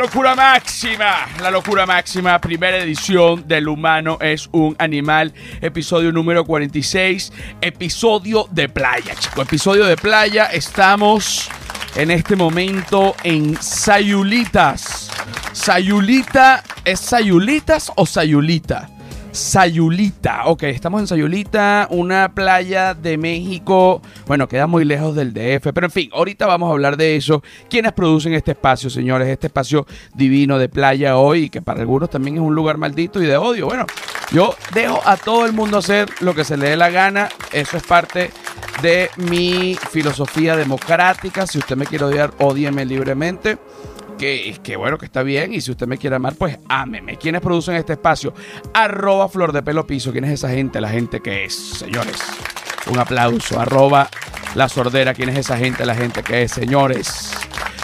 locura máxima, la locura máxima, primera edición del humano es un animal, episodio número 46, episodio de playa, chicos, episodio de playa, estamos en este momento en Sayulitas. Sayulita, ¿es Sayulitas o Sayulita? Sayulita. Ok, estamos en Sayulita, una playa de México. Bueno, queda muy lejos del DF, pero en fin, ahorita vamos a hablar de eso. ¿Quiénes producen este espacio, señores? Este espacio divino de playa hoy, que para algunos también es un lugar maldito y de odio. Bueno, yo dejo a todo el mundo hacer lo que se le dé la gana. Eso es parte de mi filosofía democrática. Si usted me quiere odiar, odieme libremente que, bueno, que está bien. Y si usted me quiere amar, pues ámeme. ¿Quiénes producen este espacio? Arroba Flor de Pelo Piso. ¿Quién es esa gente? La gente que es, señores. Un aplauso. Arroba La Sordera. ¿Quién es esa gente? La gente que es, señores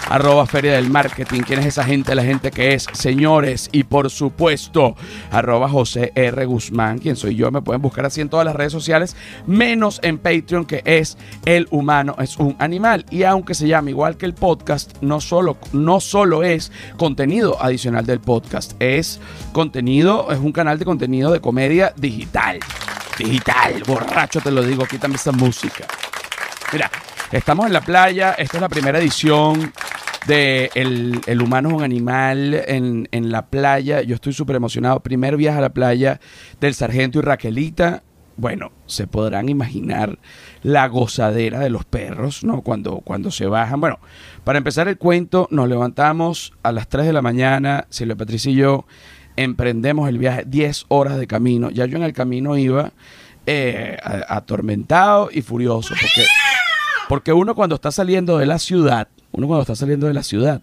arroba Feria del Marketing. ¿Quién es esa gente? La gente que es, señores. Y por supuesto, arroba José R. Guzmán, quien soy yo. Me pueden buscar así en todas las redes sociales, menos en Patreon, que es El Humano es un Animal. Y aunque se llama igual que el podcast, no solo, no solo es contenido adicional del podcast, es contenido, es un canal de contenido de comedia digital. Digital, borracho te lo digo, quítame esa música. Mira, estamos en la playa, esta es la primera edición de el, humano es un animal en, la playa. Yo estoy súper emocionado. Primer viaje a la playa del sargento y Raquelita. Bueno, se podrán imaginar la gozadera de los perros, ¿no? Cuando, cuando se bajan. Bueno, para empezar el cuento, nos levantamos a las 3 de la mañana, Silvia Patricia y yo emprendemos el viaje, 10 horas de camino. Ya yo en el camino iba eh, atormentado y furioso, porque, porque uno cuando está saliendo de la ciudad, uno cuando está saliendo de la ciudad,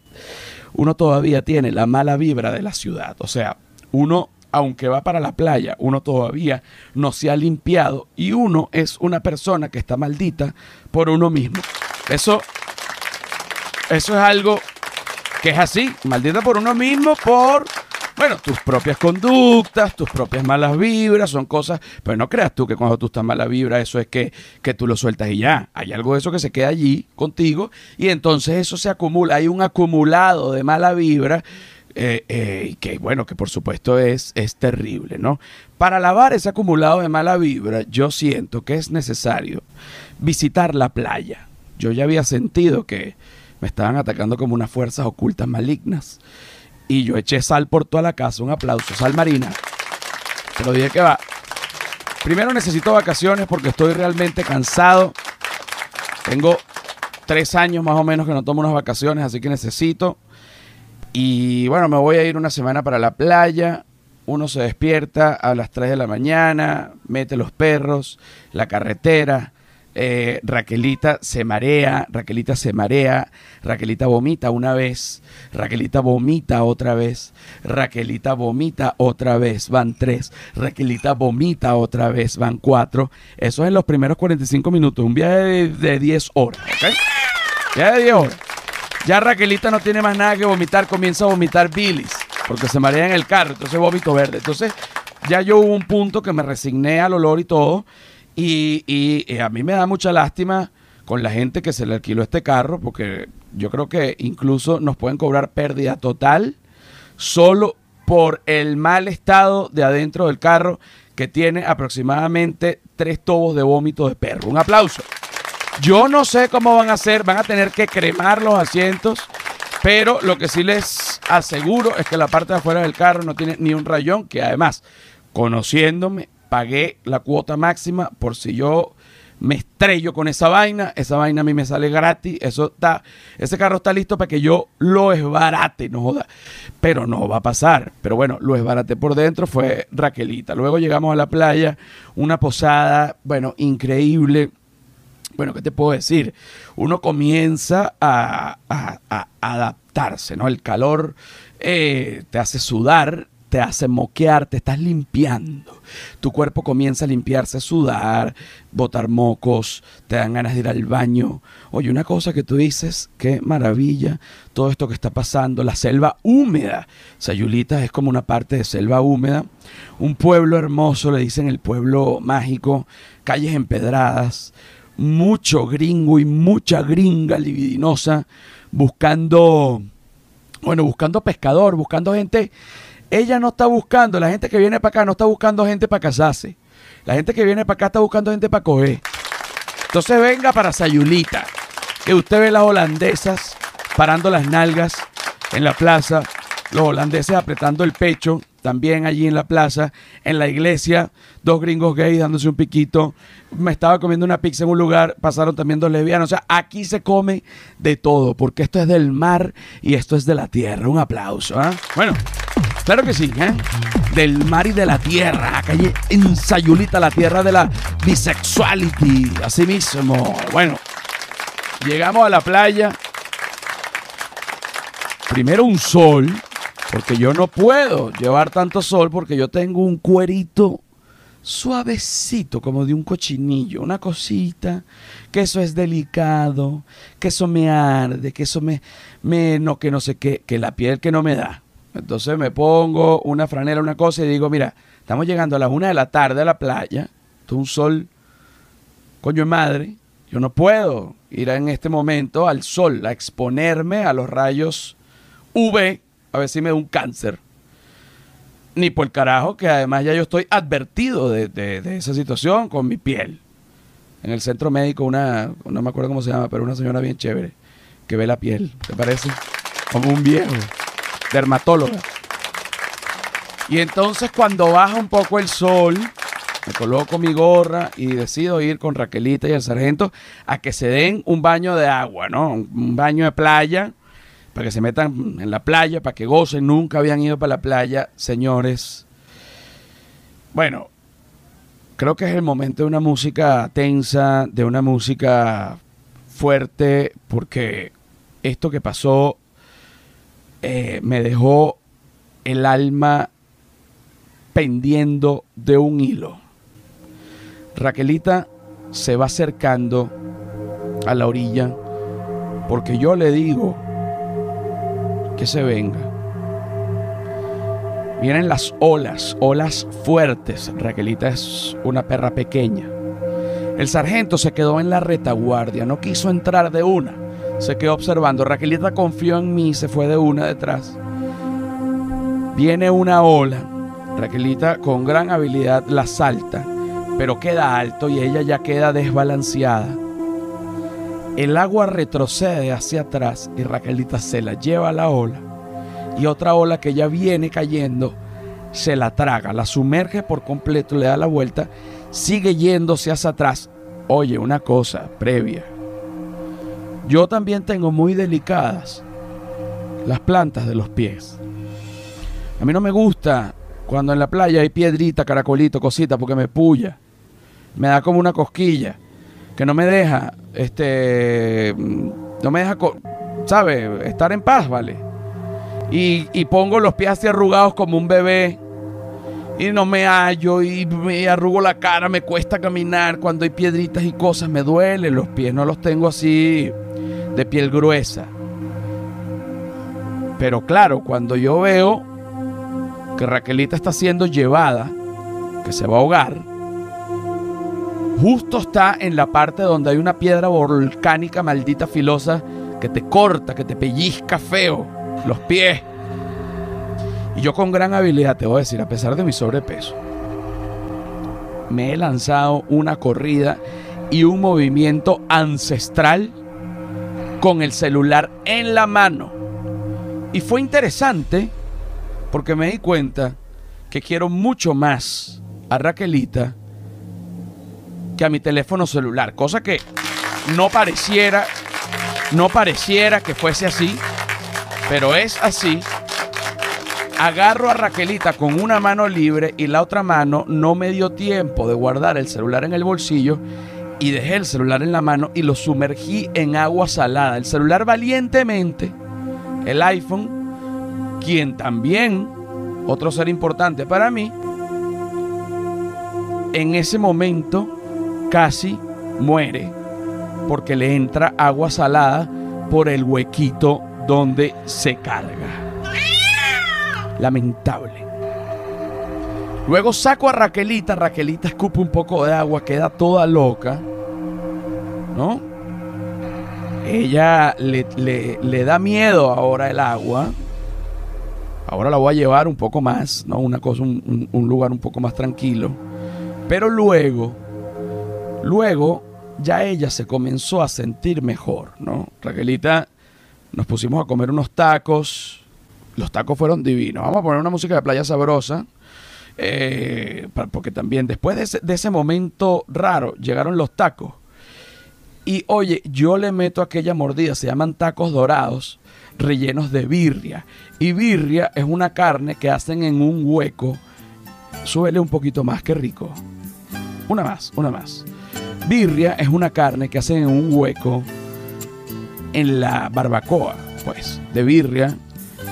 uno todavía tiene la mala vibra de la ciudad. O sea, uno, aunque va para la playa, uno todavía no se ha limpiado y uno es una persona que está maldita por uno mismo. Eso, eso es algo que es así, maldita por uno mismo por bueno, tus propias conductas, tus propias malas vibras, son cosas, pero no creas tú que cuando tú estás mala vibra, eso es que, que tú lo sueltas y ya. Hay algo de eso que se queda allí contigo y entonces eso se acumula, hay un acumulado de mala vibra. Eh, eh, que bueno, que por supuesto es, es terrible, ¿no? Para lavar ese acumulado de mala vibra, yo siento que es necesario visitar la playa. Yo ya había sentido que me estaban atacando como unas fuerzas ocultas malignas y yo eché sal por toda la casa. Un aplauso. Sal marina. Te lo dije que va. Primero necesito vacaciones porque estoy realmente cansado. Tengo tres años más o menos que no tomo unas vacaciones, así que necesito. Y bueno, me voy a ir una semana para la playa. Uno se despierta a las 3 de la mañana, mete los perros, la carretera, eh, Raquelita se marea, Raquelita se marea, Raquelita vomita una vez, Raquelita vomita otra vez, Raquelita vomita otra vez, van tres, Raquelita vomita otra vez, van cuatro. Eso es en los primeros 45 minutos, un viaje de, 10 horas, ¿ok? Viaje de 10 horas. Ya Raquelita no tiene más nada que vomitar, comienza a vomitar bilis, porque se marea en el carro, entonces vómito verde. Entonces ya yo hubo un punto que me resigné al olor y todo y, y, a mí me da mucha lástima con la gente que se le alquiló este carro, porque yo creo que incluso nos pueden cobrar pérdida total solo por el mal estado de adentro del carro que tiene aproximadamente tres tobos de vómito de perro. Un aplauso. Yo no sé cómo van a hacer, van a tener que cremar los asientos, pero lo que sí les aseguro es que la parte de afuera del carro no tiene ni un rayón, que además, conociéndome, pagué la cuota máxima por si yo me estrello con esa vaina, esa vaina a mí me sale gratis, eso está, ese carro está listo para que yo lo esbarate, no joda, pero no va a pasar, pero bueno, lo esbarate por dentro fue Raquelita, luego llegamos a la playa, una posada, bueno, increíble, bueno, ¿qué te puedo decir? Uno comienza a, adaptarse, ¿no? El calor eh, te hace sudar, te hace moquear, te estás limpiando. Tu cuerpo comienza a limpiarse, a sudar, botar mocos, te dan ganas de ir al baño. Oye, una cosa que tú dices, qué maravilla, todo esto que está pasando, la selva húmeda. Sayulita es como una parte de selva húmeda. Un pueblo hermoso, le dicen el pueblo mágico, calles empedradas, mucho gringo y mucha gringa libidinosa buscando Bueno, buscando pescador, buscando gente. Ella no está buscando, la gente que viene para acá no está buscando gente para casarse. La gente que viene para acá está buscando gente para coger. Entonces venga para Sayulita, que usted ve las holandesas parando las nalgas en la plaza, los holandeses apretando el pecho, también allí en la plaza, en la iglesia, dos gringos gays dándose un piquito. Me estaba comiendo una pizza en un lugar, pasaron también dos lesbianos. O sea, aquí se come de todo, porque esto es del mar y esto es de la tierra. Un aplauso. ¿ah? Bueno, claro que sí, ¿eh? Del mar y de la tierra. Calle en Sayulita, la tierra de la bisexuality. Así mismo. Bueno, llegamos a la playa. Primero un sol porque yo no puedo llevar tanto sol porque yo tengo un cuerito suavecito, como de un cochinillo, una cosita, que eso es delicado, que eso me arde, que eso me, me no, que no sé qué, que la piel que no me da. Entonces me pongo una franela, una cosa y digo, mira, estamos llegando a las una de la tarde a la playa, todo un sol, coño de madre, yo no puedo ir en este momento al sol, a exponerme a los rayos UV a ver si me da un cáncer. Ni por el carajo, que además ya yo estoy advertido de, esa situación con mi piel. En el centro médico, una, no me acuerdo cómo se llama, pero una señora bien chévere, que ve la piel, ¿te parece? Como un viejo, dermatóloga. Y entonces cuando baja un poco el sol, me coloco mi gorra y decido ir con Raquelita y el sargento a que se den un baño de agua, ¿no? Un baño de playa para que se metan en la playa, para que gocen, nunca habían ido para la playa, señores. Bueno, creo que es el momento de una música tensa, de una música fuerte, porque esto que pasó eh, me dejó el alma pendiendo de un hilo. Raquelita se va acercando a la orilla porque yo le digo que se venga. Vienen las olas, olas fuertes. Raquelita es una perra pequeña. El sargento se quedó en la retaguardia, no quiso entrar de una. Se quedó observando. Raquelita confió en mí y se fue de una detrás. Viene una ola. Raquelita con gran habilidad la salta, pero queda alto y ella ya queda desbalanceada. El agua retrocede hacia atrás y Raquelita se la lleva a la ola. Y otra ola que ya viene cayendo se la traga, la sumerge por completo, le da la vuelta, sigue yéndose hacia atrás. Oye, una cosa previa. Yo también tengo muy delicadas las plantas de los pies. A mí no me gusta cuando en la playa hay piedrita, caracolito, cosita, porque me puya. Me da como una cosquilla que no me deja, este, no me deja, ¿sabe? Estar en paz, ¿vale? Y, y pongo los pies así arrugados como un bebé y no me hallo y me arrugo la cara, me cuesta caminar cuando hay piedritas y cosas, me duelen los pies, no los tengo así de piel gruesa. Pero claro, cuando yo veo que Raquelita está siendo llevada, que se va a ahogar, justo está en la parte donde hay una piedra volcánica maldita filosa que te corta, que te pellizca feo los pies. Y yo con gran habilidad, te voy a decir, a pesar de mi sobrepeso, me he lanzado una corrida y un movimiento ancestral con el celular en la mano. Y fue interesante porque me di cuenta que quiero mucho más a Raquelita que a mi teléfono celular, cosa que no pareciera, no pareciera que fuese así, pero es así. Agarro a Raquelita con una mano libre y la otra mano no me dio tiempo de guardar el celular en el bolsillo y dejé el celular en la mano y lo sumergí en agua salada. El celular valientemente, el iPhone, quien también, otro ser importante para mí, en ese momento casi muere porque le entra agua salada por el huequito donde se carga. Lamentable. Luego saco a Raquelita, Raquelita escupe un poco de agua, queda toda loca, ¿no? Ella le, le da miedo ahora el agua, ahora la voy a llevar un poco más, ¿no? Una cosa, un, un lugar un poco más tranquilo. Pero luego, luego, ya ella se comenzó a sentir mejor, ¿no? Raquelita, nos pusimos a comer unos tacos. Los tacos fueron divinos. Vamos a poner una música de playa sabrosa. Eh, porque también después de ese, de ese momento raro llegaron los tacos. Y oye, yo le meto aquella mordida, se llaman tacos dorados, rellenos de birria. Y birria es una carne que hacen en un hueco. Suele un poquito más que rico. Una más, una más. Birria es una carne que hacen en un hueco en la barbacoa, pues, de birria.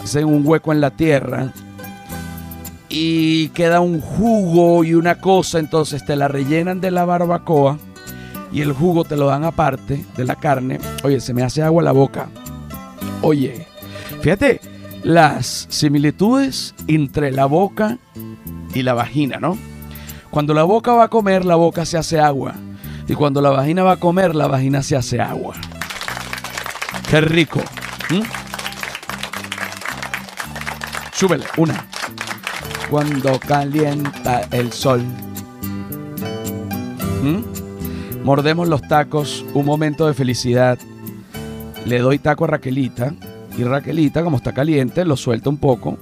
Hacen un hueco en la tierra y queda un jugo y una cosa, entonces te la rellenan de la barbacoa y el jugo te lo dan aparte de la carne. Oye, se me hace agua la boca. Oye, fíjate las similitudes entre la boca y la vagina, ¿no? Cuando la boca va a comer, la boca se hace agua. Y cuando la vagina va a comer, la vagina se hace agua. Qué rico. ¿Mm? Súbele, una. Cuando calienta el sol. Mordemos los tacos, un momento de felicidad. Le doy taco a Raquelita. Y Raquelita, como está caliente, lo suelta un poco,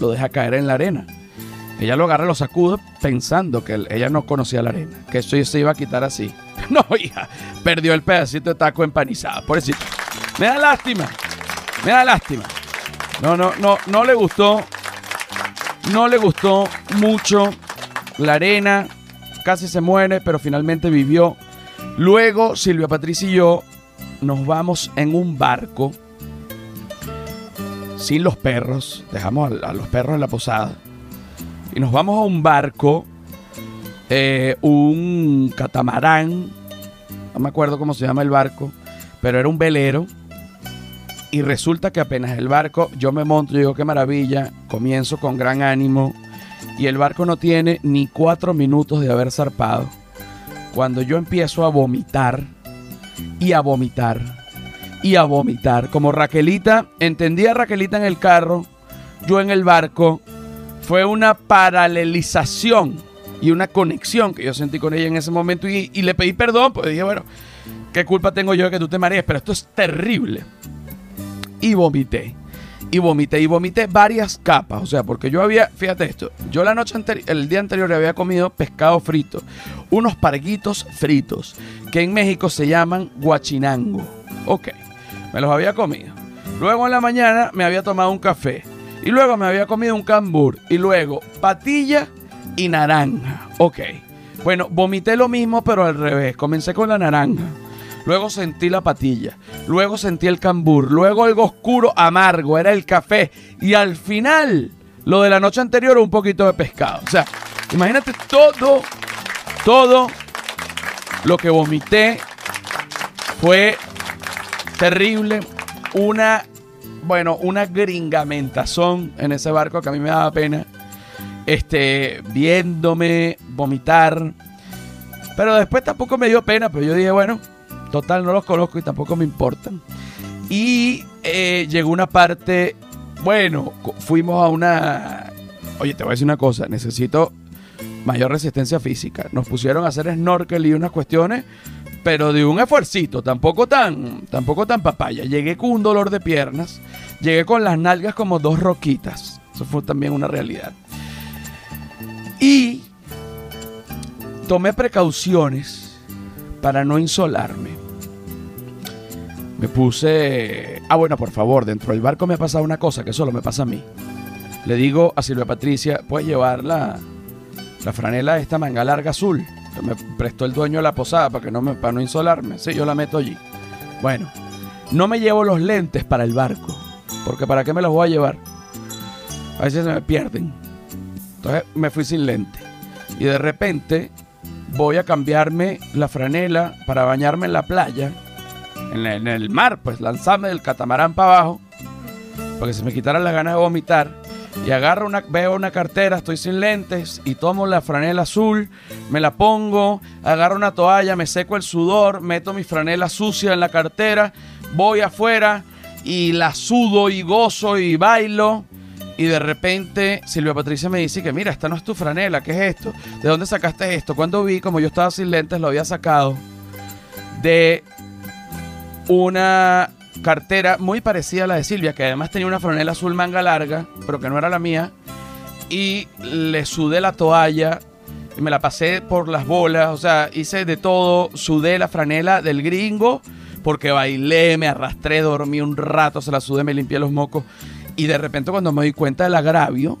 lo deja caer en la arena. Ella lo agarra, lo sacude pensando que ella no conocía la arena, que eso se iba a quitar así. No, hija, perdió el pedacito de taco empanizado, pobrecito. Me da lástima, me da lástima. No, no, no, no le gustó, no le gustó mucho la arena, casi se muere, pero finalmente vivió. Luego Silvia Patricia y yo nos vamos en un barco sin los perros, dejamos a, los perros en la posada y nos vamos a un barco, eh, un catamarán, no me acuerdo cómo se llama el barco, pero era un velero. Y resulta que apenas el barco, yo me monto, digo qué maravilla, comienzo con gran ánimo. Y el barco no tiene ni cuatro minutos de haber zarpado. Cuando yo empiezo a vomitar y a vomitar y a vomitar. Como Raquelita, entendía Raquelita en el carro, yo en el barco. Fue una paralelización y una conexión que yo sentí con ella en ese momento y, le pedí perdón, pues dije, bueno, ¿qué culpa tengo yo de que tú te marees? Pero esto es terrible. Y vomité. Y vomité, y vomité varias capas. O sea, porque yo había, fíjate esto, yo la noche anterior, el día anterior había comido pescado frito, unos parguitos fritos, que en México se llaman guachinango. Ok, me los había comido. Luego en la mañana me había tomado un café. Y luego me había comido un cambur. Y luego patilla y naranja. Ok. Bueno, vomité lo mismo, pero al revés. Comencé con la naranja. Luego sentí la patilla. Luego sentí el cambur. Luego algo oscuro, amargo. Era el café. Y al final, lo de la noche anterior, un poquito de pescado. O sea, imagínate todo, todo lo que vomité fue terrible. Una, bueno, una gringamentazón en ese barco que a mí me daba pena este, viéndome vomitar. Pero después tampoco me dio pena, pero yo dije, bueno, total, no los conozco y tampoco me importan. Y eh, llegó una parte, bueno, fuimos a una... Oye, te voy a decir una cosa, necesito mayor resistencia física. Nos pusieron a hacer snorkel y unas cuestiones, pero de un esfuercito, tampoco tan, tampoco tan papaya. Llegué con un dolor de piernas, llegué con las nalgas como dos roquitas. Eso fue también una realidad. Y tomé precauciones para no insolarme. Me puse... Ah, bueno, por favor, dentro del barco me ha pasado una cosa que solo me pasa a mí. Le digo a Silvia Patricia, puedes llevar la, la franela esta manga larga azul que me prestó el dueño de la posada para, que no me, para no insolarme. Sí, yo la meto allí. Bueno, no me llevo los lentes para el barco, porque ¿para qué me los voy a llevar? A veces se me pierden. Entonces me fui sin lente. Y de repente voy a cambiarme la franela para bañarme en la playa, en, el mar, pues lanzarme del catamarán para abajo, porque se me quitaran las ganas de vomitar. Y agarro una, veo una cartera, estoy sin lentes y tomo la franela azul, me la pongo, agarro una toalla, me seco el sudor, meto mi franela sucia en la cartera, voy afuera y la sudo y gozo y bailo Y de repente Silvia Patricia me dice que mira, esta no es tu franela, ¿qué es esto? ¿De dónde sacaste esto? Cuando vi, como yo estaba sin lentes, lo había sacado de una cartera muy parecida a la de Silvia, que además tenía una franela azul manga larga, pero que no era la mía. Y le sudé la toalla y me la pasé por las bolas, o sea, hice de todo, sudé la franela del gringo, porque bailé, me arrastré, dormí un rato, se la sudé, me limpié los mocos. Y de repente cuando me di cuenta del agravio,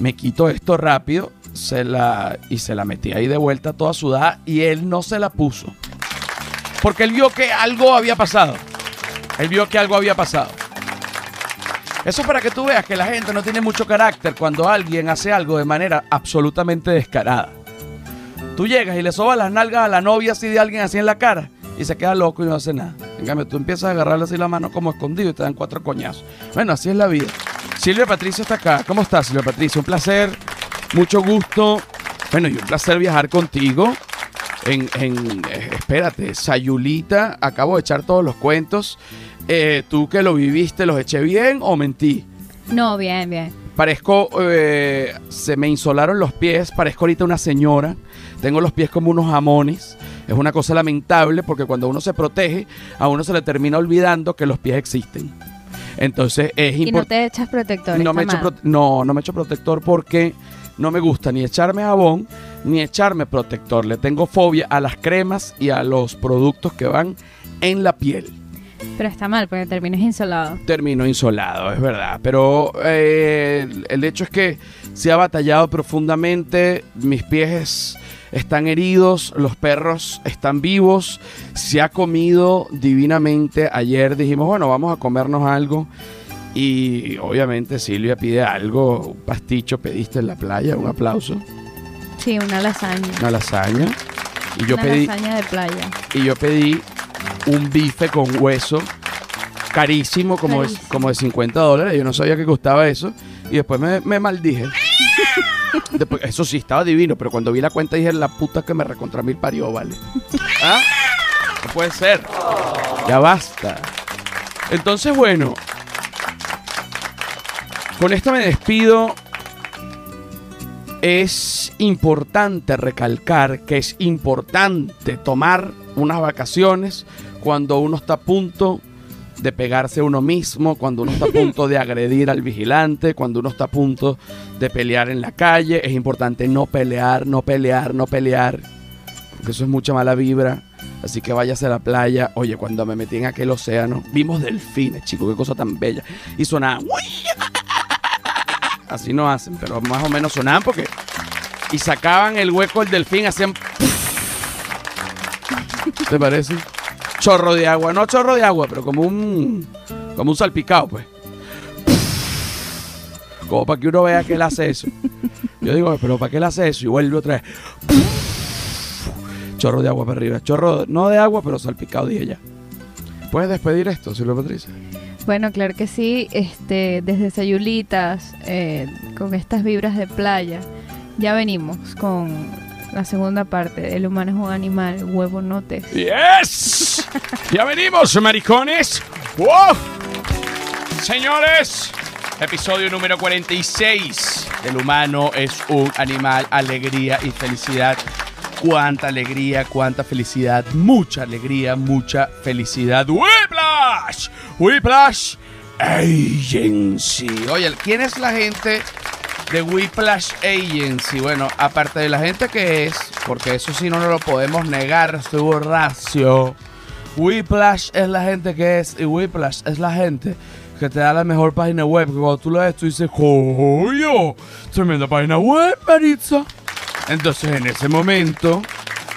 me quito esto rápido se la, y se la metí ahí de vuelta toda sudada y él no se la puso. Porque él vio que algo había pasado. Él vio que algo había pasado. Eso para que tú veas que la gente no tiene mucho carácter cuando alguien hace algo de manera absolutamente descarada. Tú llegas y le sobas las nalgas a la novia así de alguien así en la cara y se queda loco y no hace nada. En cambio, tú empiezas a agarrarle así la mano como escondido y te dan cuatro coñazos. Bueno, así es la vida. Silvia Patricia está acá. ¿Cómo estás, Silvia Patricia? Un placer, mucho gusto. Bueno, y un placer viajar contigo. En, en eh, espérate, Sayulita, acabo de echar todos los cuentos. Eh, ¿Tú que lo viviste, los eché bien o mentí? No, bien, bien. Parezco, eh, se me insolaron los pies, parezco ahorita una señora. Tengo los pies como unos jamones. Es una cosa lamentable porque cuando uno se protege, a uno se le termina olvidando que los pies existen. Entonces es Y no importante. te echas protector. No me, echo prote- no, no me echo protector porque no me gusta ni echarme jabón ni echarme protector. Le tengo fobia a las cremas y a los productos que van en la piel. Pero está mal porque terminas insolado. Termino insolado, es verdad. Pero eh, el- el hecho es que se ha batallado profundamente. Mis pies están heridos, los perros están vivos. Se ha comido divinamente. Ayer dijimos, bueno, vamos a comernos algo. Y obviamente Silvia pide algo, un pasticho pediste en la playa, un aplauso, Sí, una lasaña. una lasaña. Y yo una pedí, lasaña de playa. y yo pedí un bife con hueso carísimo, como, de- Carísimo. como de 50 dólares. Yo no sabía que costaba eso. Y después me, me maldije. Después- eso sí, estaba divino, pero cuando vi la cuenta dije, la puta que me recontra mil parió, ¿vale? ¿Ah? No puede ser. Ya basta. Entonces, bueno. Con esto me despido. Es importante recalcar que es importante tomar unas vacaciones cuando uno está a punto de pegarse a uno mismo, cuando uno está a punto de agredir al vigilante, cuando uno está a punto de pelear en la calle. Es importante no pelear, no pelear, no pelear, porque eso es mucha mala vibra. Así que váyase a la playa. Oye, cuando me metí en aquel océano, vimos delfines, chicos, qué cosa tan bella. Y sonaban. Así no hacen, pero más o menos sonaban porque. Y sacaban el hueco del delfín, hacían. ¿Te parece? Chorro de agua, no chorro de agua, pero como un. Como un salpicado, pues. Como para que uno vea que él hace eso. Yo digo, pero ¿para qué él hace eso? Y vuelve otra vez. Chorro de agua para arriba. Chorro, no de agua, pero salpicado, dije ya. ¿Puedes despedir esto, Silvia Patricia? Bueno, claro que sí. Este, desde Sayulitas, eh, con estas vibras de playa, ya venimos con la segunda parte. El humano es un animal, huevo no te. ¡Yes! Ya venimos, maricones. ¡Wow! Señores, episodio número 46. El humano es un animal, alegría y felicidad. Cuánta alegría, cuánta felicidad, mucha alegría, mucha felicidad. Whiplash, Agency. Oye, ¿quién es la gente de Whiplash Agency? Bueno, aparte de la gente que es, porque eso sí no nos lo podemos negar, estoy borracio. Whiplash es la gente que es y Whiplash es la gente que te da la mejor página web. Que cuando tú lo ves, tú dices, ¡Coño! Tremenda página web, Maritza. Entonces, en ese momento,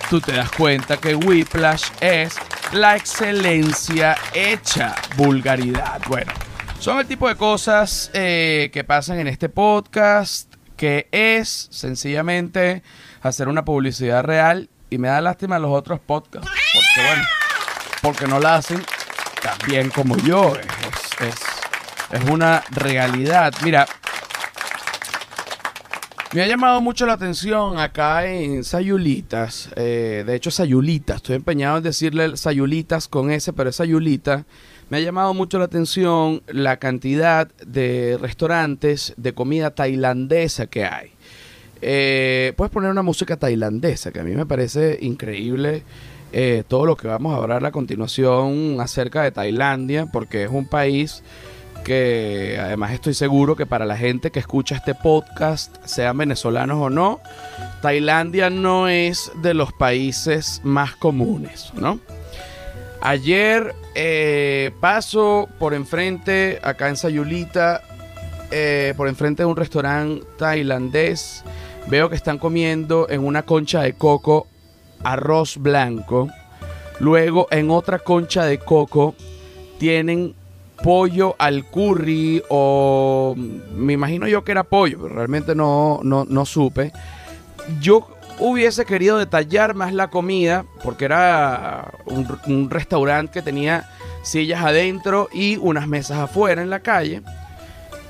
tú te das cuenta que Whiplash es la excelencia hecha vulgaridad. Bueno, son el tipo de cosas eh, que pasan en este podcast, que es sencillamente hacer una publicidad real. Y me da lástima los otros podcasts, porque bueno, porque no la hacen tan bien como yo. Es, es, es una realidad. Mira, Me ha llamado mucho la atención acá en Sayulitas. eh, de hecho, Sayulitas. Estoy empeñado en decirle Sayulitas con S, pero es Sayulita. Me ha llamado mucho la atención la cantidad de restaurantes de comida tailandesa que hay. Eh, puedes poner una música tailandesa, que a mí me parece increíble eh, todo lo que vamos a hablar a continuación acerca de Tailandia, porque es un país que además estoy seguro que para la gente que escucha este podcast, sean venezolanos o no, Tailandia no es de los países más comunes, ¿no? Ayer eh, paso por enfrente, acá en Sayulita, eh, por enfrente de un restaurante tailandés, veo que están comiendo en una concha de coco arroz blanco. Luego en otra concha de coco tienen pollo al curry o me imagino yo que era pollo, pero realmente no, no, no supe. Yo hubiese querido detallar más la comida porque era un, restaurante que tenía sillas adentro y unas mesas afuera en la calle.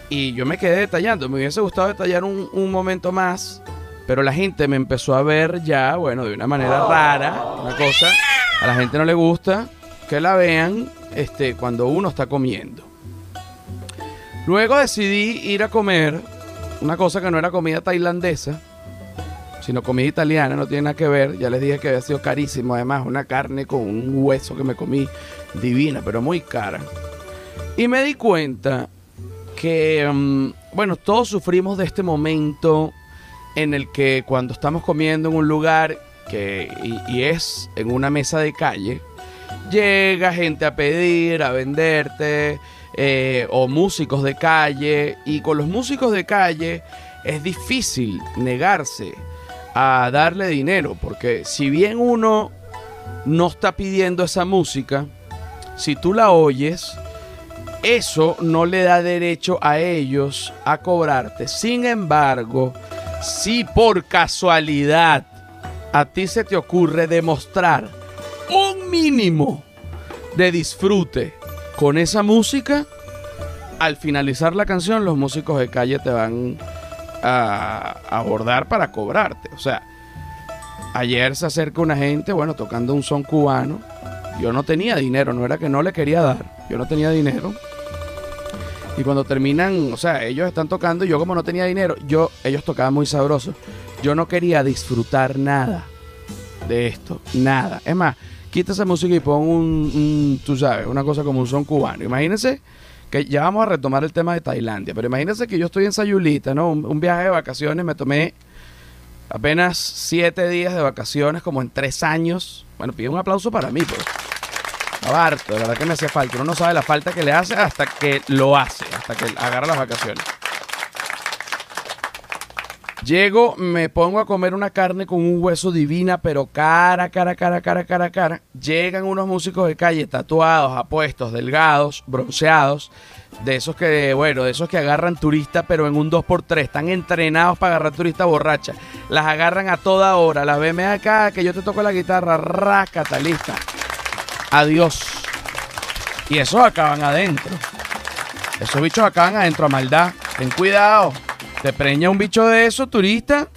Y yo me quedé detallando, me hubiese gustado detallar un, un momento más, pero la gente me empezó a ver ya, bueno, de una manera rara, una cosa, a la gente no le gusta que la vean este, cuando uno está comiendo. Luego decidí ir a comer una cosa que no era comida tailandesa, sino comida italiana, no tiene nada que ver. Ya les dije que había sido carísimo, además, una carne con un hueso que me comí divina, pero muy cara. Y me di cuenta que, mm, bueno, todos sufrimos de este momento en el que cuando estamos comiendo en un lugar que, y, y es en una mesa de calle, llega gente a pedir, a venderte, eh, o músicos de calle, y con los músicos de calle es difícil negarse a darle dinero, porque si bien uno no está pidiendo esa música, si tú la oyes, eso no le da derecho a ellos a cobrarte. Sin embargo, si por casualidad a ti se te ocurre demostrar mínimo de disfrute con esa música, al finalizar la canción los músicos de calle te van a abordar para cobrarte. O sea, ayer se acerca una gente, bueno, tocando un son cubano. Yo no tenía dinero, no era que no le quería dar, yo no tenía dinero. Y cuando terminan, o sea, ellos están tocando, y yo como no tenía dinero, yo, ellos tocaban muy sabroso. Yo no quería disfrutar nada de esto, nada. Es más, quita esa música y pon un, tú sabes, una cosa como un son cubano. Imagínense que ya vamos a retomar el tema de Tailandia, pero imagínense que yo estoy en Sayulita, ¿no? Un, viaje de vacaciones, me tomé apenas siete días de vacaciones, como en tres años. Bueno, pide un aplauso para mí, pues. Estaba harto, de verdad que me hacía falta. Uno no sabe la falta que le hace hasta que lo hace, hasta que agarra las vacaciones. Llego, me pongo a comer una carne con un hueso divina, pero cara, cara, cara, cara, cara, cara. Llegan unos músicos de calle tatuados, apuestos, delgados, bronceados, de esos que, bueno, de esos que agarran turistas, pero en un 2x3. Están entrenados para agarrar turistas borrachas. Las agarran a toda hora. Las veme acá, que yo te toco la guitarra, rácata, lista. Adiós. Y esos acaban adentro. Esos bichos acaban adentro a maldad. Ten cuidado. Te preña un bicho de eso, turista,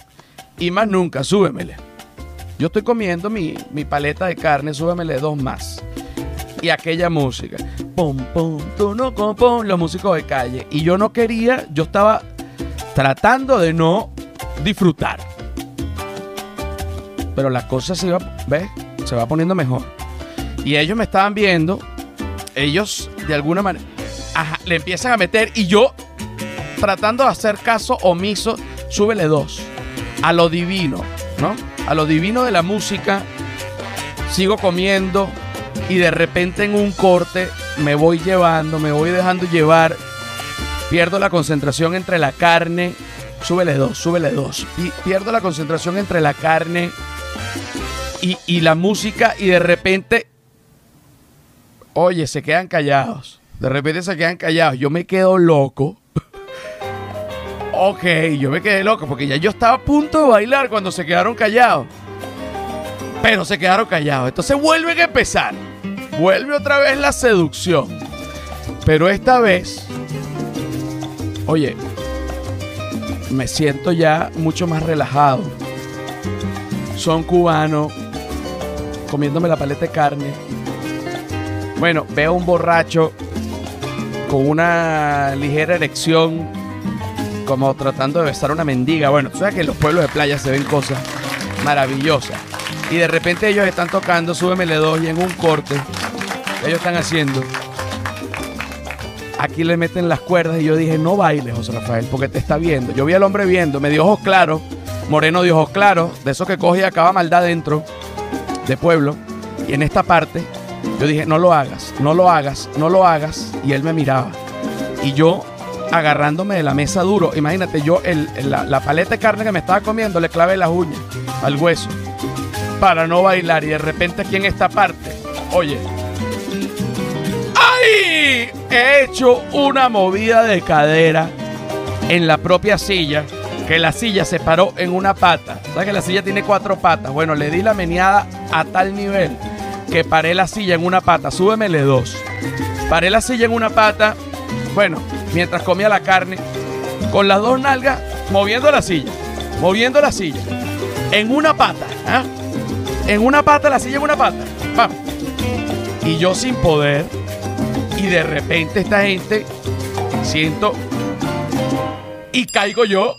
y más nunca, súbemele. Yo estoy comiendo mi, mi paleta de carne, súbemele dos más. Y aquella música. Pum, pum, tu no, pum, los músicos de calle. Y yo no quería, yo estaba tratando de no disfrutar. Pero la cosa se iba, ¿ves? Se va poniendo mejor. Y ellos me estaban viendo, ellos de alguna manera, ajá, le empiezan a meter y yo tratando de hacer caso omiso, súbele dos. A lo divino, ¿no? A lo divino de la música, sigo comiendo y de repente en un corte me voy llevando, me voy dejando llevar, pierdo la concentración entre la carne, súbele dos, súbele dos. Y pierdo la concentración entre la carne y, y la música y de repente, oye, se quedan callados. De repente se quedan callados. Yo me quedo loco. Ok, yo me quedé loco porque ya yo estaba a punto de bailar cuando se quedaron callados. Pero se quedaron callados. Entonces vuelven a empezar. Vuelve otra vez la seducción. Pero esta vez, oye, me siento ya mucho más relajado. Son cubanos, comiéndome la paleta de carne. Bueno, veo un borracho con una ligera erección, como tratando de besar a una mendiga. Bueno, tú sabes que en los pueblos de playa se ven cosas maravillosas. Y de repente ellos están tocando, súbemele dos y en un corte, ellos están haciendo. Aquí le meten las cuerdas y yo dije, no bailes, José Rafael, porque te está viendo. Yo vi al hombre viendo, me dio ojos claros, moreno de ojos claros, de esos que coge y acaba maldad dentro de pueblo. Y en esta parte, yo dije, no lo hagas, no lo hagas, no lo hagas. Y él me miraba. Y yo agarrándome de la mesa duro, imagínate, yo el, la paleta de carne que me estaba comiendo le clavé las uñas al hueso para no bailar. Y de repente aquí en esta parte, oye, ¡ay! He hecho una movida de cadera en la propia silla, que la silla se paró en una pata. ¿Sabes que la silla tiene cuatro patas? Bueno, le di la meneada a tal nivel que paré la silla en una pata. Súbemele dos. Paré la silla en una pata, bueno, mientras comía la carne, con las dos nalgas moviendo la silla, moviendo la silla, en una pata, ¿ah? En una pata, la silla en una pata. Vamos. Y yo sin poder, y de repente esta gente, siento, y caigo yo,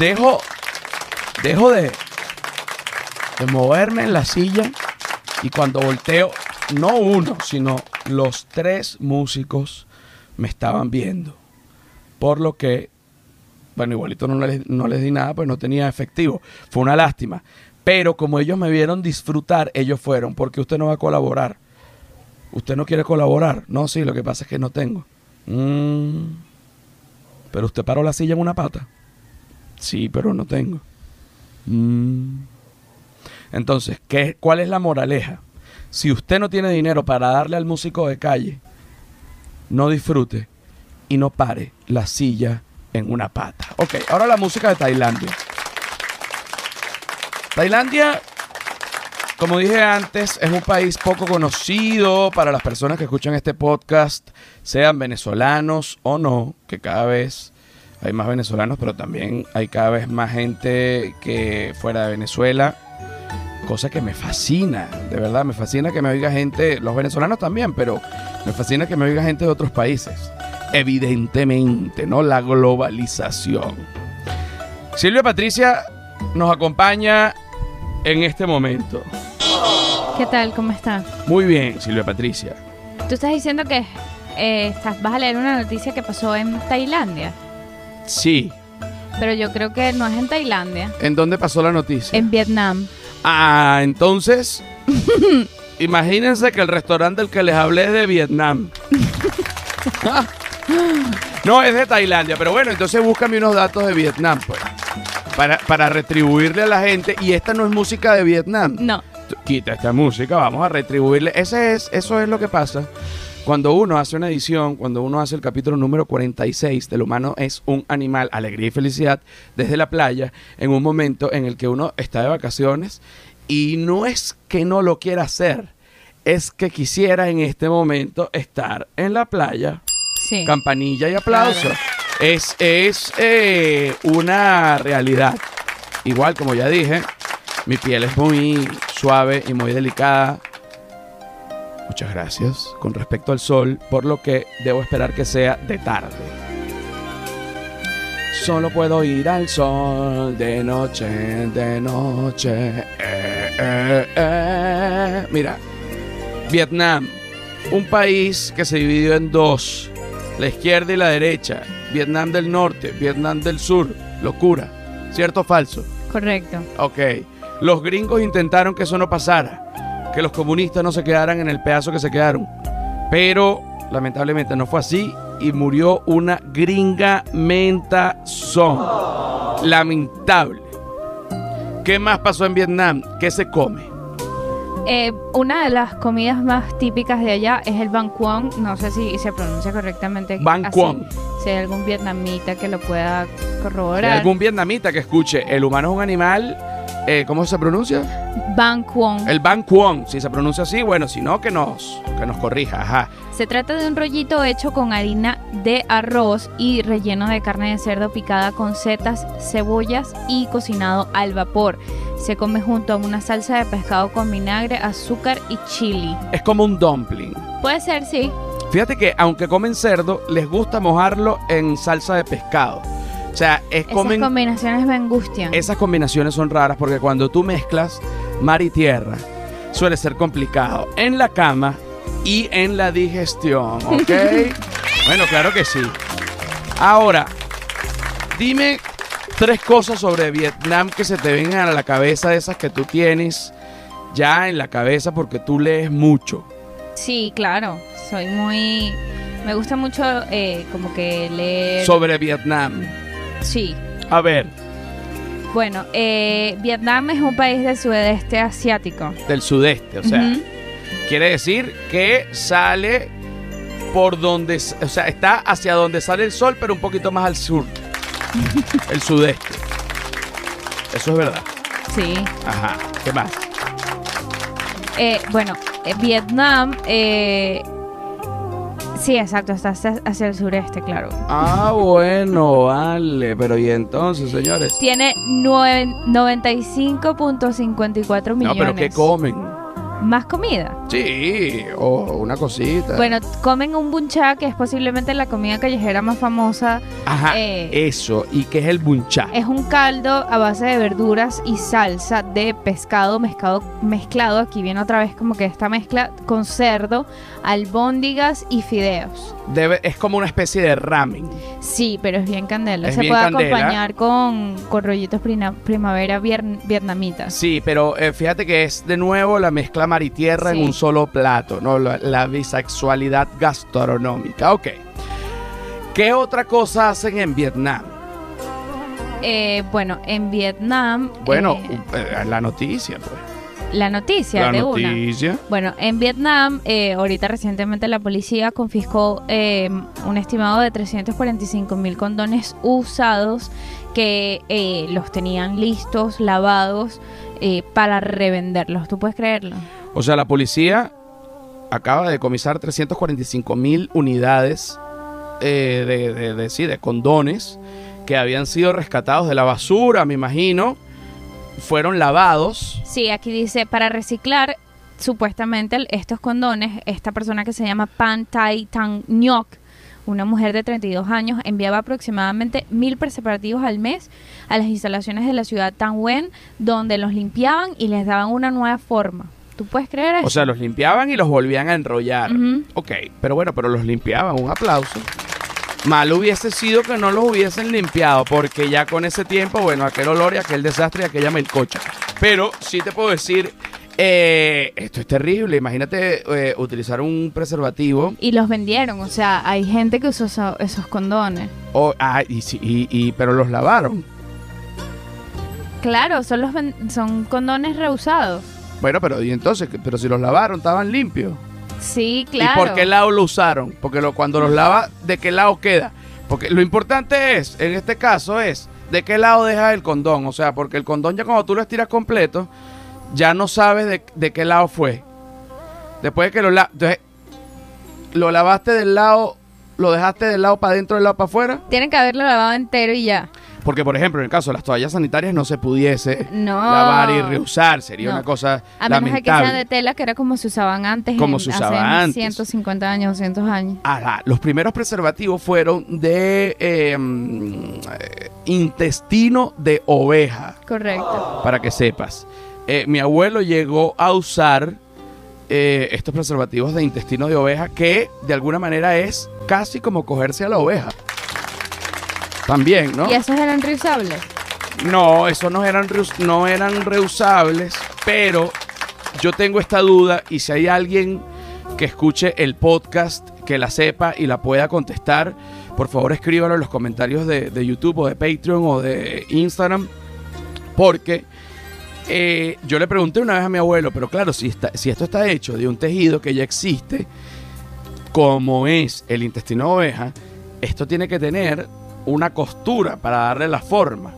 dejo, dejo de, de moverme en la silla, y cuando volteo, no uno, sino los tres músicos me estaban viendo. Por lo que, bueno, igualito no les, no les di nada, pues no tenía efectivo. Fue una lástima. Pero como ellos me vieron disfrutar, ellos fueron, porque usted no va a colaborar. ¿Usted no quiere colaborar? No, sí, lo que pasa es que no tengo. Mm, pero usted paró la silla en una pata. Sí, pero no tengo. Mm. Entonces, ¿qué, ¿cuál es la moraleja? Si usted no tiene dinero para darle al músico de calle, no disfrute y no pare la silla en una pata. Ok, ahora la música de Tailandia. Tailandia, como dije antes, es un país poco conocido para las personas que escuchan este podcast, sean venezolanos o no, que cada vez hay más venezolanos, pero también hay cada vez más gente que fuera de Venezuela cosa que me fascina, de verdad, me fascina que me oiga gente, los venezolanos también, pero me fascina que me oiga gente de otros países. Evidentemente, ¿no? La globalización. Silvia Patricia nos acompaña en este momento. ¿Qué tal? ¿Cómo está? Muy bien, Silvia Patricia. Tú estás diciendo que eh, estás- vas a leer una noticia que pasó en Tailandia, Sí. pero yo creo que no es en Tailandia, ¿En dónde pasó la noticia? en Vietnam. Ah, entonces, imagínense que el restaurante del que les hablé es de Vietnam. no, es de Tailandia, pero bueno, entonces búscame unos datos de Vietnam, pues. Para, para retribuirle a la gente. Y esta no es música de Vietnam. No, Quita esta música, vamos a retribuirle. Ese es, eso es lo que pasa. Cuando uno hace una edición, cuando uno hace el capítulo número 46 del humano es un animal, alegría y felicidad, desde la playa, en un momento en el que uno está de vacaciones y no es que no lo quiera hacer, es que quisiera en este momento estar en la playa sí. campanilla y aplauso. Es, es eh, una realidad. Igual, como ya dije, mi piel es muy suave y muy delicada. Muchas gracias. Con respecto al sol, por lo que debo esperar que sea de tarde. Solo puedo ir al sol de noche, de noche. Eh, eh, eh. Mira, Vietnam, un país que se dividió en dos, la izquierda y la derecha, Vietnam del norte, Vietnam del sur, locura, ¿cierto o falso? Correcto. Ok, los gringos intentaron que eso no pasara, que los comunistas no se quedaran en el pedazo que se quedaron, pero lamentablemente no fue así y murió una gringa mentazón. Lamentable. ¿Qué más pasó en Vietnam? ¿Qué se come? Eh, una de las comidas más típicas de allá es el banh quang. No sé si se pronuncia correctamente. Así. quang. Si hay algún vietnamita que lo pueda Si hay corroborar. algún vietnamita que escuche, el humano es un animal, eh, ¿cómo se pronuncia? Ban Kwon. El Ban Kwon, si se pronuncia así, bueno, si no, que nos, que nos corrija, ajá. Se trata de un rollito hecho con harina de arroz y relleno de carne de cerdo picada con setas, cebollas y cocinado al vapor. Se come junto a una salsa de pescado con vinagre, azúcar y chili. Es como un dumpling. Puede ser, sí. Fíjate que aunque comen cerdo, les gusta mojarlo en salsa de pescado. Sea, es Esas comen combinaciones me angustian. esas combinaciones son raras porque cuando tú mezclas mar y tierra suele ser complicado en la cama y en la digestión, ¿ok? bueno, claro que sí. Ahora, dime tres cosas sobre Vietnam que se te vengan a la cabeza de esas que tú tienes ya en la cabeza porque tú lees mucho. Sí, claro. Soy muy... Me gusta mucho eh, como que leer... Sobre Vietnam. Sí. A ver, Bueno, eh, Vietnam es un país del sudeste asiático. del sudeste, o sea, quiere decir que sale por donde, o sea, está hacia donde sale el sol, pero un poquito más al sur. el sudeste. Eso es verdad. Sí. Ajá. ¿Qué más? Eh, bueno, eh, Vietnam... eh, sí, exacto. Está hacia, hacia el sureste, claro. Ah, bueno, vale. Pero ¿y entonces, señores? Tiene nueve- 95.54 millones. No, pero ¿qué comen? Más comida. Sí, o una cosita. Bueno, comen un buncha, que es posiblemente la comida callejera más famosa. Ajá, eh, eso. ¿Y qué es el bunchá? Es un caldo a base de verduras y salsa de pescado mezclado, mezclado. Aquí viene otra vez como que esta mezcla con cerdo, albóndigas y fideos. Debe, es como una especie de ramen. Sí, pero es bien candela. Es Se bien puede candela. acompañar con, con rollitos primavera vier- vietnamitas. Sí, pero eh, fíjate que es de nuevo la mezcla mar y tierra Sí. en un solo plato, ¿no? La, la bisexualidad gastronómica. Ok. ¿Qué otra cosa hacen en Vietnam? Eh, bueno, en Vietnam. Bueno, eh, eh, la noticia, pues. la noticia La de una. noticia. Bueno, en Vietnam, eh, ahorita recientemente la policía confiscó eh, un estimado de 345 mil condones usados que eh, los tenían listos, lavados, eh, para revenderlos. ¿Tú puedes creerlo? O sea, la policía acaba de decomisar 345 mil unidades eh, de, de- de- de condones que habían sido rescatados de la basura, me imagino. Fueron lavados. Sí, aquí dice, para reciclar supuestamente estos condones, esta persona que se llama Pan Tai Tang Ngoc, una mujer de 32 años, enviaba aproximadamente mil preservativos al mes a las instalaciones de la ciudad Tan Nguyen, donde los limpiaban y les daban una nueva forma. ¿Tú puedes creer eso? O sea, los limpiaban y los volvían a enrollar. Ujú. Ok, pero bueno, pero los limpiaban. Un aplauso. Mal hubiese sido que no los hubiesen limpiado, porque ya con ese tiempo, bueno, aquel olor y aquel desastre y aquella melcocha. Pero sí te puedo decir, eh, esto es terrible. Imagínate eh, utilizar un preservativo. Y los vendieron, o sea, hay gente que usó eso- esos condones. O, ah, y, sí, y- y- pero los lavaron. Claro, son, los son condones reusados. Bueno, pero y entonces, pero si los lavaron, estaban limpios. Sí, claro. ¿Y por qué lado lo usaron? Porque lo, cuando los lava, ¿de qué lado queda? Porque lo importante es, en este caso, es de qué lado deja el condón. O sea, porque el condón ya cuando tú lo estiras completo, ya no sabes de, de qué lado fue. Después de que lo la- entonces, lo lavaste del lado, lo dejaste del lado para adentro, del lado para afuera. Tienen que haberlo lavado entero y ya. Porque, por ejemplo, en el caso de las toallas sanitarias no se pudiese No. lavar y reusar. Sería No. una cosa A menos de que lamentable. sean de tela, que era como se usaban antes. Como en- se hace usaba antes. 150 años, 200 años. Ajá, los primeros preservativos fueron de eh, intestino de oveja, Correcto. para que sepas. Eh, mi abuelo llegó a usar eh, estos preservativos de intestino de oveja, que de alguna manera es casi como cogerse a la oveja. También, ¿no? ¿Y esos eran reusables? No, esos no eran, no eran reusables, pero yo tengo esta duda y si hay alguien que escuche el podcast, que la sepa y la pueda contestar, por favor escríbalo en los comentarios de, de YouTube o de Patreon o de Instagram, porque eh, yo le pregunté una vez a mi abuelo, pero claro, si, está, si esto está hecho de un tejido que ya existe, como es el intestino de oveja, esto tiene que tener una costura para darle la forma.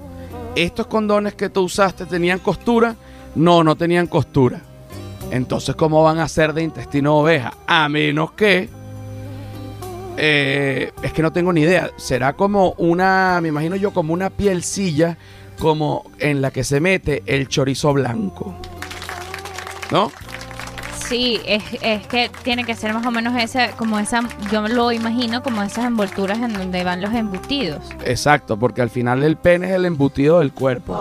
¿estos condones que tú usaste tenían costura? No, no tenían costura. Entonces, ¿cómo van a ser de intestino oveja? A menos que... eh, es que no tengo ni idea. Será como una, me imagino yo, como una pielcilla como en la que se mete el chorizo blanco. ¿No? Sí, es, es que tiene que ser más o menos esa, como esa, yo lo imagino como esas envolturas en donde van los embutidos. Exacto, porque al final el pene es el embutido del cuerpo.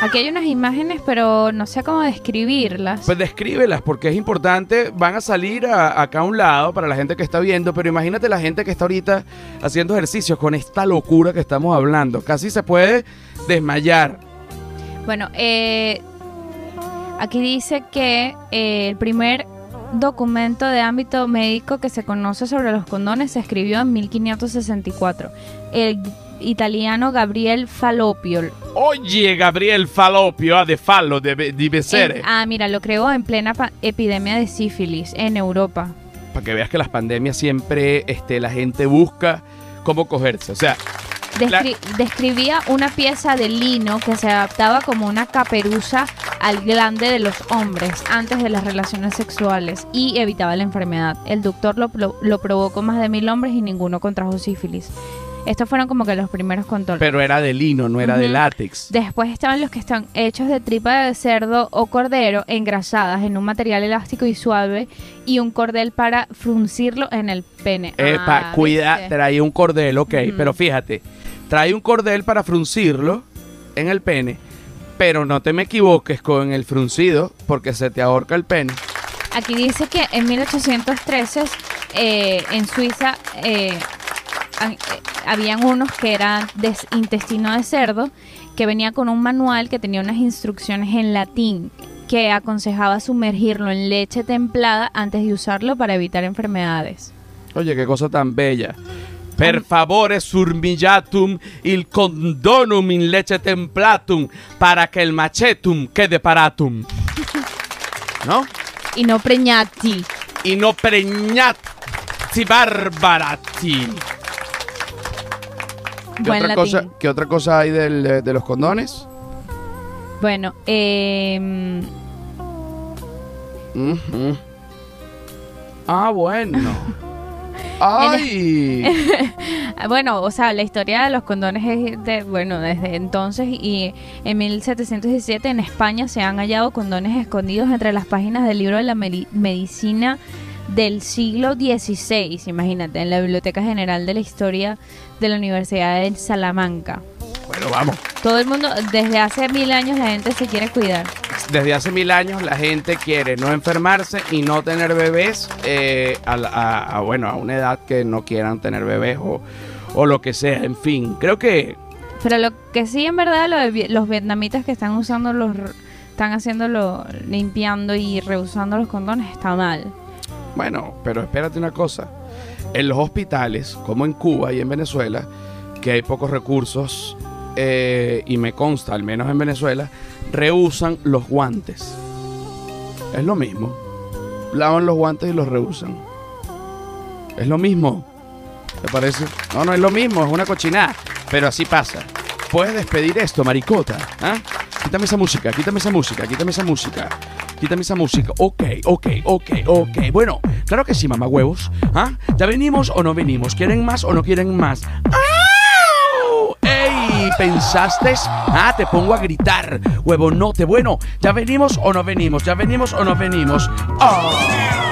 Aquí hay unas imágenes, pero no sé cómo describirlas. Pues descríbelas, porque es importante. Van a salir a- acá a un lado para la gente que está viendo, pero imagínate la gente que está ahorita haciendo ejercicios con esta locura que estamos hablando. Casi se puede desmayar. Bueno, eh, aquí dice que eh, el primer documento de ámbito médico que se conoce sobre los condones se escribió en 1564. El italiano Gabriel Falopio. Oye, Gabriel Falopio, ah, de falo, debe, debe ser. En- ah, mira, lo creó en plena epidemia de sífilis en Europa. Para que veas que las pandemias siempre este, la gente busca cómo cogerse. O sea, Descri- Describía una pieza de lino que se adaptaba como una caperuza al glande de los hombres antes de las relaciones sexuales y evitaba la enfermedad. El doctor lo, lo probó con más de mil hombres y ninguno contrajo sífilis. Estos fueron como que los primeros controles. pero era de lino, no era de látex. Después estaban los que están hechos de tripa de cerdo o cordero engrasadas en un material elástico y suave y un cordel para fruncirlo en el pene. Epa, Ah, cuida, trae un cordel, ok, pero fíjate, trae un cordel para fruncirlo en el pene, pero no te me equivoques con el fruncido porque se te ahorca el pene. Aquí dice que en 1813 eh, en Suiza eh, eh, habían unos que eran de intestino de cerdo que venía con un manual que tenía unas instrucciones en latín que aconsejaba sumergirlo en leche templada antes de usarlo para evitar enfermedades. Oye, qué cosa tan bella. Per favore surmillatum il condonum in leche templatum para que el machetum quede paratum. ¿No? Y no preñati. Y no preñati barbarati. ¿Qué Buen otra, latín. cosa, ¿Qué otra cosa hay del- de los condones? Bueno, eh. Ah, bueno. Ay. Bueno, o sea, la historia de los condones es de, bueno, desde entonces y en 1717 en España se han hallado condones escondidos entre las páginas del libro de la medi- medicina del siglo XVI, imagínate, en la Biblioteca General de la Historia de la Universidad de Salamanca. Bueno, vamos. Todo el mundo, desde hace mil años la gente se quiere cuidar. Desde hace mil años la gente quiere no enfermarse y no tener bebés eh, a, la- a- a, bueno, a una edad que no quieran tener bebés o, o lo que sea. En fin, creo que Pero lo que sí, en verdad, lo de los vietnamitas que están usando los, están haciéndolo, limpiando y reusando los condones, está mal. Bueno, pero espérate una cosa. En los hospitales, como en Cuba y en Venezuela, que hay pocos recursos, eh, y me consta, al menos en Venezuela, reusan los guantes. Es lo mismo. Lavan los guantes y los reusan. Es lo mismo. ¿Te parece? No, no es lo mismo, es una cochinada. Pero así pasa. Puedes despedir esto, maricota. ¿ah? Quítame esa música, quítame esa música, quítame esa música. Quítame esa música. Ok, ok, ok, ok. Bueno, claro que sí, mamá huevos. ¿Ah? ¿Ya venimos o no venimos? ¿Quieren más o no quieren más? ¡Au! ¿Pensaste? Ah, te pongo a gritar. Huevonote. Bueno, ¿ya venimos o no venimos? ¿Ya venimos o no venimos? ¡Ah!